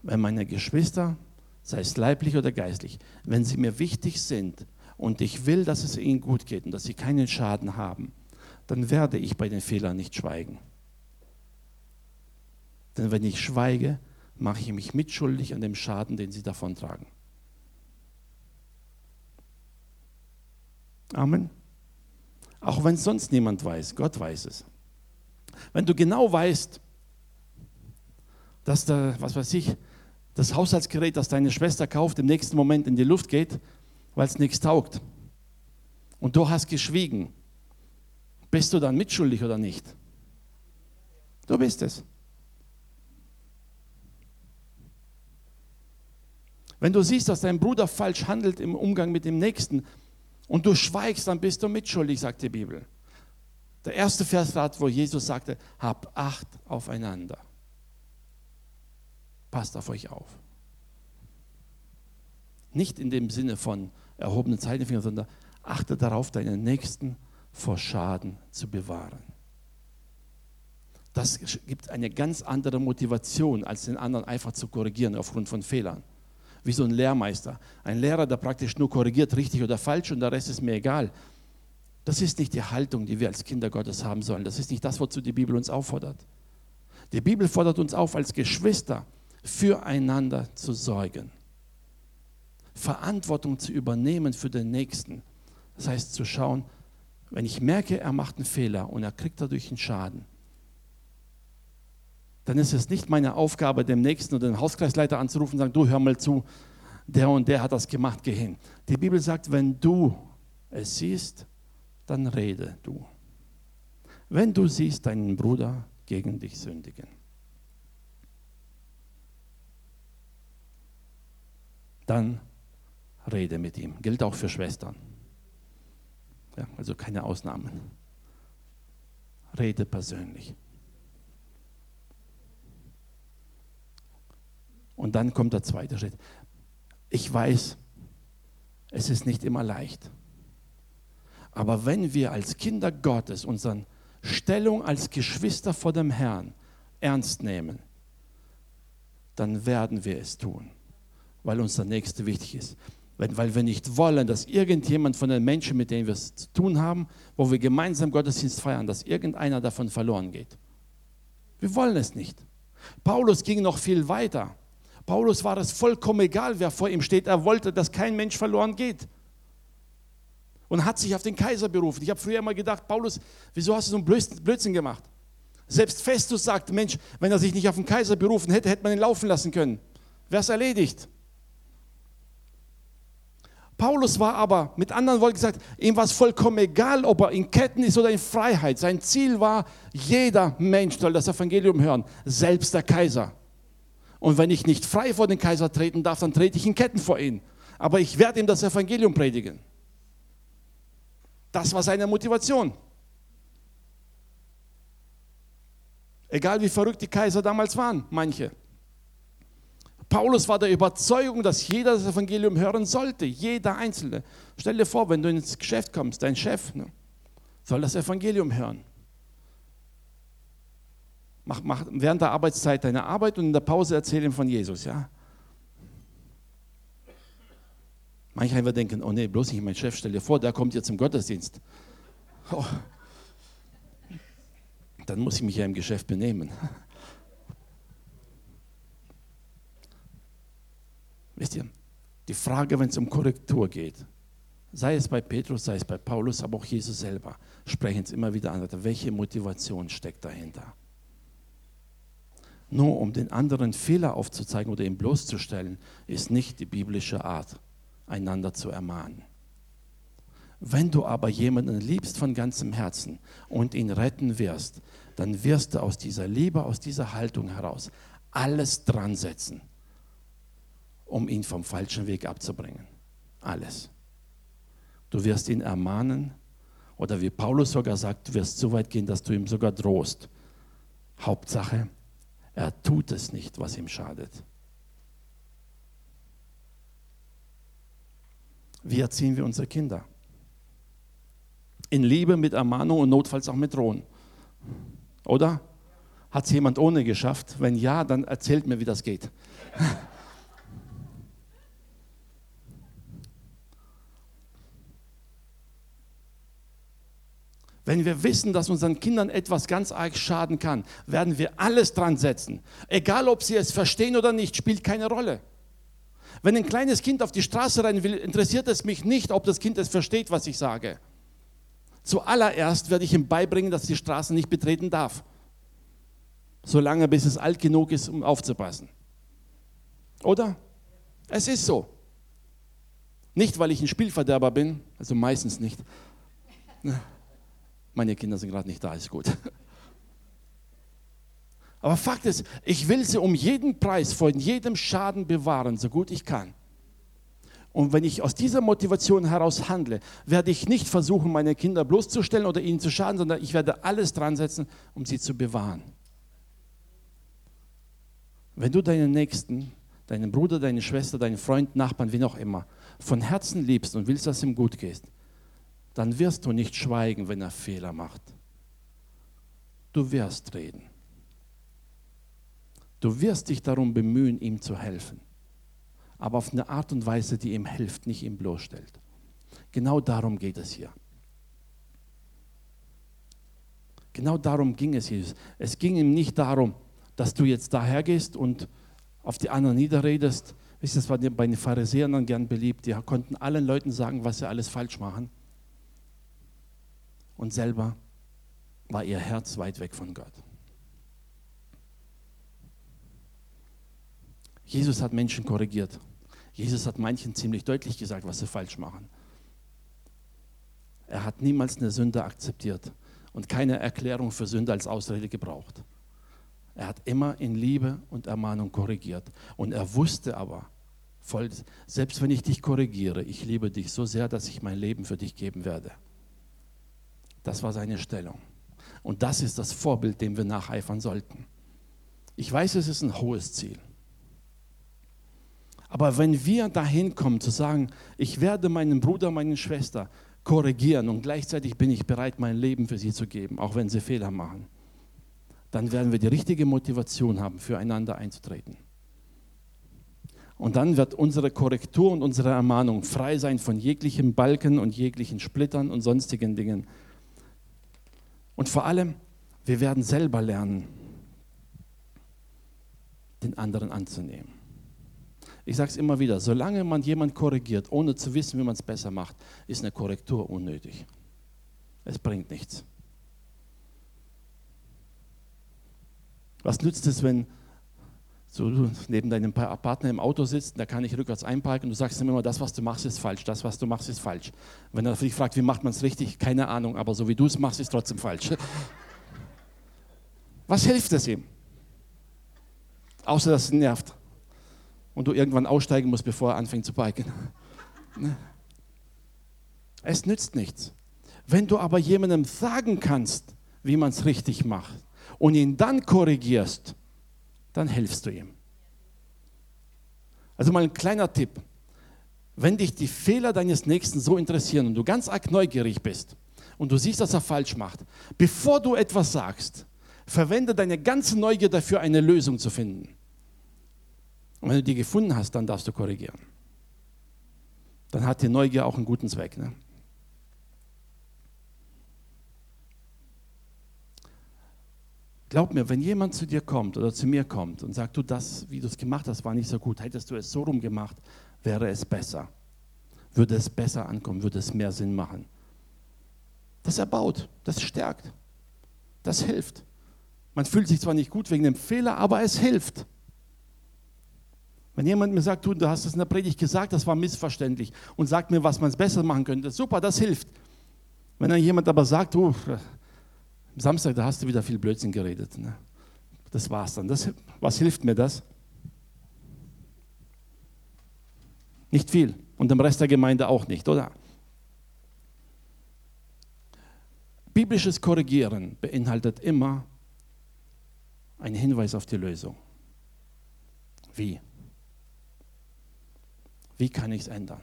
[SPEAKER 1] Wenn meine Geschwister, sei es leiblich oder geistlich, wenn sie mir wichtig sind und ich will, dass es ihnen gut geht und dass sie keinen Schaden haben, dann werde ich bei den Fehlern nicht schweigen. Denn wenn ich schweige, mache ich mich mitschuldig an dem Schaden, den sie davontragen. Amen. Auch wenn es sonst niemand weiß, Gott weiß es. Wenn du genau weißt, dass da, was weiß ich, das Haushaltsgerät, das deine Schwester kauft, im nächsten Moment in die Luft geht, weil es nichts taugt. Und du hast geschwiegen. Bist du dann mitschuldig oder nicht? Du bist es. Wenn du siehst, dass dein Bruder falsch handelt im Umgang mit dem Nächsten, und du schweigst, dann bist du mitschuldig, sagt die Bibel. Der erste Vers war, wo Jesus sagte, hab Acht aufeinander. Passt auf euch auf. Nicht in dem Sinne von erhobenen Zeigefinger, sondern achte darauf, deinen Nächsten vor Schaden zu bewahren. Das gibt eine ganz andere Motivation, als den anderen einfach zu korrigieren aufgrund von Fehlern wie so ein Lehrmeister. Ein Lehrer, der praktisch nur korrigiert, richtig oder falsch und der Rest ist mir egal. Das ist nicht die Haltung, die wir als Kinder Gottes haben sollen. Das ist nicht das, wozu die Bibel uns auffordert. Die Bibel fordert uns auf, als Geschwister füreinander zu sorgen. Verantwortung zu übernehmen für den Nächsten. Das heißt zu schauen, wenn ich merke, er macht einen Fehler und er kriegt dadurch einen Schaden, dann ist es nicht meine Aufgabe, dem Nächsten oder den Hauskreisleiter anzurufen und sagen, du hör mal zu, der und der hat das gemacht, geh hin. Die Bibel sagt, wenn du es siehst, dann rede du. Wenn du siehst deinen Bruder gegen dich sündigen. Dann rede mit ihm. Gilt auch für Schwestern. Ja, also keine Ausnahmen. Rede persönlich. Und dann kommt der zweite Schritt. Ich weiß, es ist nicht immer leicht. Aber wenn wir als Kinder Gottes unsere Stellung als Geschwister vor dem Herrn ernst nehmen, dann werden wir es tun, weil uns der Nächste wichtig ist. Weil wir nicht wollen, dass irgendjemand von den Menschen, mit denen wir es zu tun haben, wo wir gemeinsam Gottesdienst feiern, dass irgendeiner davon verloren geht. Wir wollen es nicht. Paulus ging noch viel weiter. Paulus war es vollkommen egal, wer vor ihm steht. Er wollte, dass kein Mensch verloren geht. Und hat sich auf den Kaiser berufen. Ich habe früher immer gedacht, Paulus, wieso hast du so einen Blödsinn gemacht? Selbst Festus sagte, Mensch, wenn er sich nicht auf den Kaiser berufen hätte, hätte man ihn laufen lassen können. Wäre es erledigt. Paulus war aber, mit anderen Worten gesagt, ihm war es vollkommen egal, ob er in Ketten ist oder in Freiheit. Sein Ziel war, jeder Mensch soll das Evangelium hören, selbst der Kaiser. Und wenn ich nicht frei vor den Kaiser treten darf, dann trete ich in Ketten vor ihn. Aber ich werde ihm das Evangelium predigen. Das war seine Motivation. Egal wie verrückt die Kaiser damals waren, manche. Paulus war der Überzeugung, dass jeder das Evangelium hören sollte, jeder Einzelne. Stell dir vor, wenn du ins Geschäft kommst, dein Chef ne, soll das Evangelium hören. Mach, mach während der Arbeitszeit deine Arbeit und in der Pause erzähl ihm von Jesus, ja? Manche einfach denken, oh nee, bloß nicht mein Chef, stell dir vor, der kommt jetzt zum Gottesdienst. Oh. Dann muss ich mich ja im Geschäft benehmen. Wisst ihr, die Frage, wenn es um Korrektur geht, sei es bei Petrus, sei es bei Paulus, aber auch Jesus selber, sprechen es immer wieder an, welche Motivation steckt dahinter? nur um den anderen Fehler aufzuzeigen oder ihn bloßzustellen, ist nicht die biblische Art, einander zu ermahnen. Wenn du aber jemanden liebst von ganzem Herzen und ihn retten wirst, dann wirst du aus dieser Liebe, aus dieser Haltung heraus alles dran setzen, um ihn vom falschen Weg abzubringen. Alles. Du wirst ihn ermahnen oder wie Paulus sogar sagt, du wirst so weit gehen, dass du ihm sogar drohst. Hauptsache, er tut es nicht, was ihm schadet. Wie erziehen wir unsere Kinder? In Liebe mit Ermahnung und notfalls auch mit Drohen. Oder? Hat es jemand ohne geschafft? Wenn ja, dann erzählt mir, wie das geht. Wenn wir wissen, dass unseren Kindern etwas ganz arg schaden kann, werden wir alles dran setzen. Egal, ob sie es verstehen oder nicht, spielt keine Rolle. Wenn ein kleines Kind auf die Straße rein will, interessiert es mich nicht, ob das Kind es versteht, was ich sage. Zuallererst werde ich ihm beibringen, dass die Straße nicht betreten darf. Solange bis es alt genug ist, um aufzupassen. Oder? Es ist so. Nicht, weil ich ein Spielverderber bin, also meistens nicht. Meine Kinder sind gerade nicht da, ist gut. Aber Fakt ist, ich will sie um jeden Preis vor jedem Schaden bewahren, so gut ich kann. Und wenn ich aus dieser Motivation heraus handle, werde ich nicht versuchen, meine Kinder bloßzustellen oder ihnen zu schaden, sondern ich werde alles dran setzen, um sie zu bewahren. Wenn du deinen Nächsten, deinen Bruder, deine Schwester, deinen Freund, Nachbarn, wie auch immer, von Herzen liebst und willst, dass es ihm gut geht, dann wirst du nicht schweigen, wenn er Fehler macht. Du wirst reden. Du wirst dich darum bemühen, ihm zu helfen. Aber auf eine Art und Weise, die ihm hilft, nicht ihm bloßstellt. Genau darum geht es hier. Genau darum ging es Jesus. Es ging ihm nicht darum, dass du jetzt daher gehst und auf die anderen niederredest. Wisst ihr, das war bei den Pharisäern dann gern beliebt. Die konnten allen Leuten sagen, was sie alles falsch machen und selber war ihr Herz weit weg von Gott. Jesus hat Menschen korrigiert. Jesus hat manchen ziemlich deutlich gesagt, was sie falsch machen. Er hat niemals eine Sünde akzeptiert und keine Erklärung für Sünde als Ausrede gebraucht. Er hat immer in Liebe und Ermahnung korrigiert. Und er wusste aber, selbst wenn ich dich korrigiere, ich liebe dich so sehr, dass ich mein Leben für dich geben werde. Das war seine Stellung. Und das ist das Vorbild, dem wir nacheifern sollten. Ich weiß, es ist ein hohes Ziel. Aber wenn wir dahin kommen zu sagen, ich werde meinen Bruder, meine Schwester korrigieren und gleichzeitig bin ich bereit, mein Leben für sie zu geben, auch wenn sie Fehler machen, dann werden wir die richtige Motivation haben, füreinander einzutreten. Und dann wird unsere Korrektur und unsere Ermahnung frei sein von jeglichen Balken und jeglichen Splittern und sonstigen Dingen. Und vor allem, wir werden selber lernen, den anderen anzunehmen. Ich sage es immer wieder, solange man jemanden korrigiert, ohne zu wissen, wie man es besser macht, ist eine Korrektur unnötig. Es bringt nichts. Was nützt es, wenn so du neben deinem Partner im Auto sitzt, da kann ich rückwärts einparken und du sagst ihm immer, das, was du machst, ist falsch, das, was du machst, ist falsch. Wenn er dich fragt, wie macht man es richtig, keine Ahnung, aber so wie du es machst, ist trotzdem falsch. Was hilft es ihm? Außer, dass es nervt und du irgendwann aussteigen musst, bevor er anfängt zu biken. Ne? Es nützt nichts. Wenn du aber jemandem sagen kannst, wie man es richtig macht und ihn dann korrigierst, dann hilfst du ihm. Also mal ein kleiner Tipp. Wenn dich die Fehler deines Nächsten so interessieren und du ganz arg neugierig bist und du siehst, dass er falsch macht, bevor du etwas sagst, verwende deine ganze Neugier dafür, eine Lösung zu finden. Und wenn du die gefunden hast, dann darfst du korrigieren. Dann hat die Neugier auch einen guten Zweck. Ne? Glaub mir, wenn jemand zu dir kommt oder zu mir kommt und sagt, du, das, wie du es gemacht hast, war nicht so gut, hättest du es so rum gemacht, wäre es besser. Würde es besser ankommen, würde es mehr Sinn machen. Das erbaut, das stärkt, das hilft. Man fühlt sich zwar nicht gut wegen dem Fehler, aber es hilft. Wenn jemand mir sagt, du, du hast es in der Predigt gesagt, das war missverständlich und sagt mir, was man es besser machen könnte, super, das hilft. Wenn dann jemand aber sagt, du, Samstag, da hast du wieder viel Blödsinn geredet. Ne? Das war's dann. Das, was hilft mir das? Nicht viel. Und dem Rest der Gemeinde auch nicht, oder? Biblisches Korrigieren beinhaltet immer einen Hinweis auf die Lösung. Wie? Wie kann ich es ändern?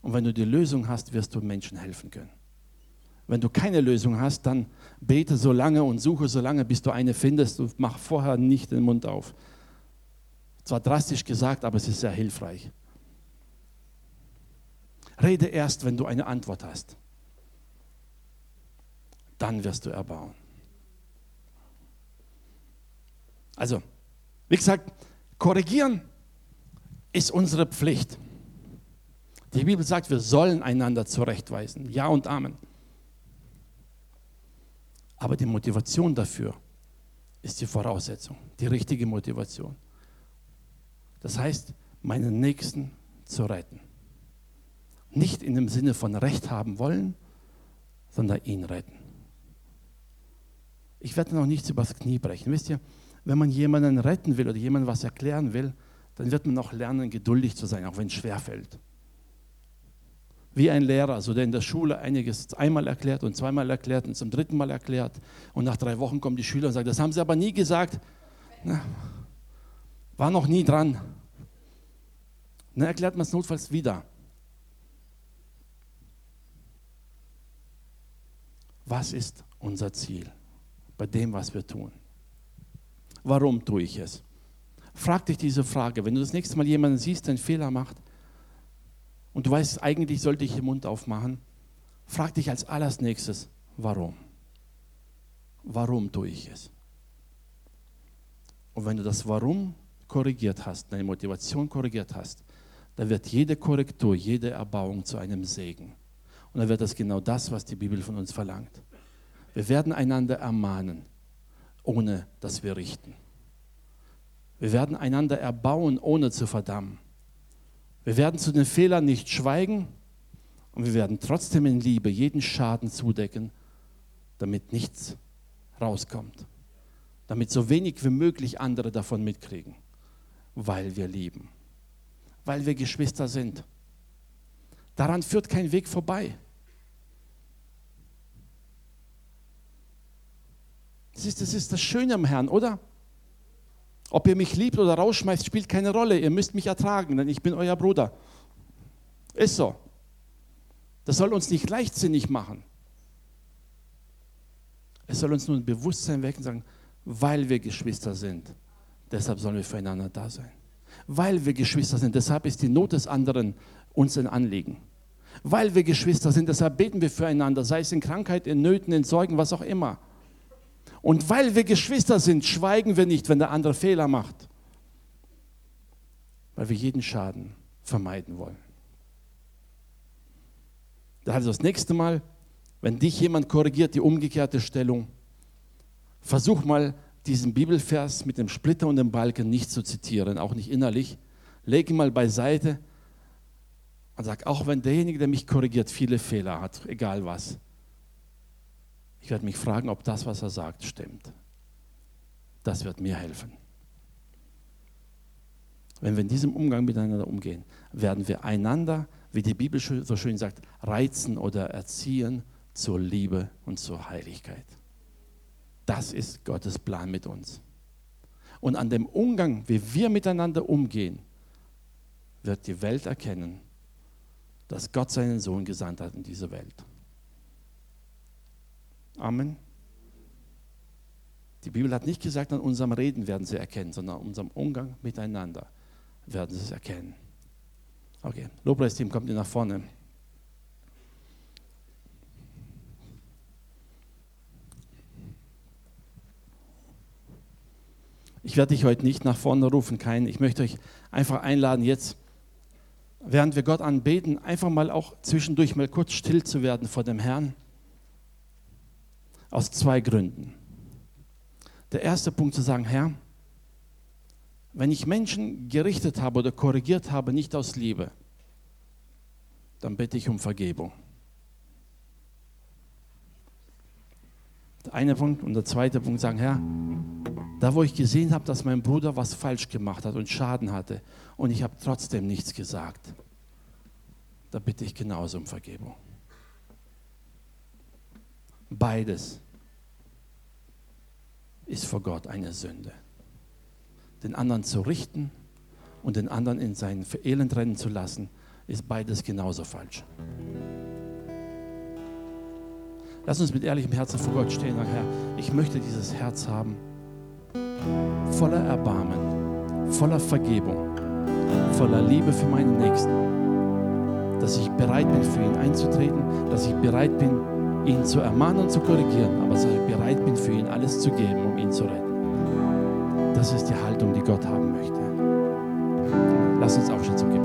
[SPEAKER 1] Und wenn du die Lösung hast, wirst du Menschen helfen können. Wenn du keine Lösung hast, dann bete so lange und suche so lange, bis du eine findest und mach vorher nicht den Mund auf. Zwar drastisch gesagt, aber es ist sehr hilfreich. Rede erst, wenn du eine Antwort hast. Dann wirst du erbauen. Also, wie gesagt, korrigieren ist unsere Pflicht. Die Bibel sagt, wir sollen einander zurechtweisen. Ja und Amen. Aber die Motivation dafür ist die Voraussetzung, die richtige Motivation. Das heißt, meinen Nächsten zu retten. Nicht in dem Sinne von Recht haben wollen, sondern ihn retten. Ich werde noch nichts übers Knie brechen. Wisst ihr, wenn man jemanden retten will oder jemandem was erklären will, dann wird man auch lernen, geduldig zu sein, auch wenn es schwer fällt wie ein Lehrer, so der in der Schule einiges einmal erklärt und zweimal erklärt und zum dritten Mal erklärt. Und nach drei Wochen kommen die Schüler und sagen, das haben sie aber nie gesagt. Na, war noch nie dran. Dann erklärt man es notfalls wieder. Was ist unser Ziel bei dem, was wir tun? Warum tue ich es? Frag dich diese Frage. Wenn du das nächste Mal jemanden siehst, der einen Fehler macht, und du weißt, eigentlich sollte ich den Mund aufmachen, frag dich als allernächstes, warum? Warum tue ich es? Und wenn du das Warum korrigiert hast, deine Motivation korrigiert hast, dann wird jede Korrektur, jede Erbauung zu einem Segen. Und dann wird das genau das, was die Bibel von uns verlangt. Wir werden einander ermahnen, ohne dass wir richten. Wir werden einander erbauen, ohne zu verdammen. Wir werden zu den Fehlern nicht schweigen und wir werden trotzdem in Liebe jeden Schaden zudecken, damit nichts rauskommt. Damit so wenig wie möglich andere davon mitkriegen, weil wir lieben, weil wir Geschwister sind. Daran führt kein Weg vorbei. Das ist, das ist das Schöne am Herrn, oder? Ob ihr mich liebt oder rausschmeißt, spielt keine Rolle. Ihr müsst mich ertragen, denn ich bin euer Bruder. Ist so. Das soll uns nicht leichtsinnig machen. Es soll uns nur ein Bewusstsein wecken und sagen, weil wir Geschwister sind, deshalb sollen wir füreinander da sein. Weil wir Geschwister sind, deshalb ist die Not des anderen uns ein Anliegen. Weil wir Geschwister sind, deshalb beten wir füreinander, sei es in Krankheit, in Nöten, in Sorgen, was auch immer. Und weil wir Geschwister sind, schweigen wir nicht, wenn der andere Fehler macht, weil wir jeden Schaden vermeiden wollen. Also das nächste Mal, wenn dich jemand korrigiert, die umgekehrte Stellung, versuch mal diesen Bibelvers mit dem Splitter und dem Balken nicht zu zitieren, auch nicht innerlich. Leg ihn mal beiseite und sag, auch wenn derjenige, der mich korrigiert, viele Fehler hat, egal was, ich werde mich fragen, ob das, was er sagt, stimmt. Das wird mir helfen. Wenn wir in diesem Umgang miteinander umgehen, werden wir einander, wie die Bibel so schön sagt, reizen oder erziehen zur Liebe und zur Heiligkeit. Das ist Gottes Plan mit uns. Und an dem Umgang, wie wir miteinander umgehen, wird die Welt erkennen, dass Gott seinen Sohn gesandt hat in diese Welt. Amen. Die Bibel hat nicht gesagt, an unserem Reden werden sie erkennen, sondern an unserem Umgang miteinander werden sie es erkennen. Okay, Lobpreisteam kommt ihr nach vorne. Ich werde dich heute nicht nach vorne rufen, kein. Ich möchte euch einfach einladen, jetzt, während wir Gott anbeten, einfach mal auch zwischendurch mal kurz still zu werden vor dem Herrn. Aus zwei Gründen. Der erste Punkt zu sagen, Herr, wenn ich Menschen gerichtet habe oder korrigiert habe, nicht aus Liebe, dann bitte ich um Vergebung. Der eine Punkt und der zweite Punkt sagen, Herr, da wo ich gesehen habe, dass mein Bruder was falsch gemacht hat und Schaden hatte und ich habe trotzdem nichts gesagt, da bitte ich genauso um Vergebung. Beides ist vor Gott eine Sünde. Den anderen zu richten und den anderen in sein Elend rennen zu lassen, ist beides genauso falsch. Lass uns mit ehrlichem Herzen vor Gott stehen und sagen, Herr, ich möchte dieses Herz haben, voller Erbarmen, voller Vergebung, voller Liebe für meinen Nächsten, dass ich bereit bin, für ihn einzutreten, dass ich bereit bin, ihn zu ermahnen und zu korrigieren, aber dass ich bereit bin, für ihn alles zu geben, um ihn zu retten. Das ist die Haltung, die Gott haben möchte. Lass uns aufstehen zum Gebet.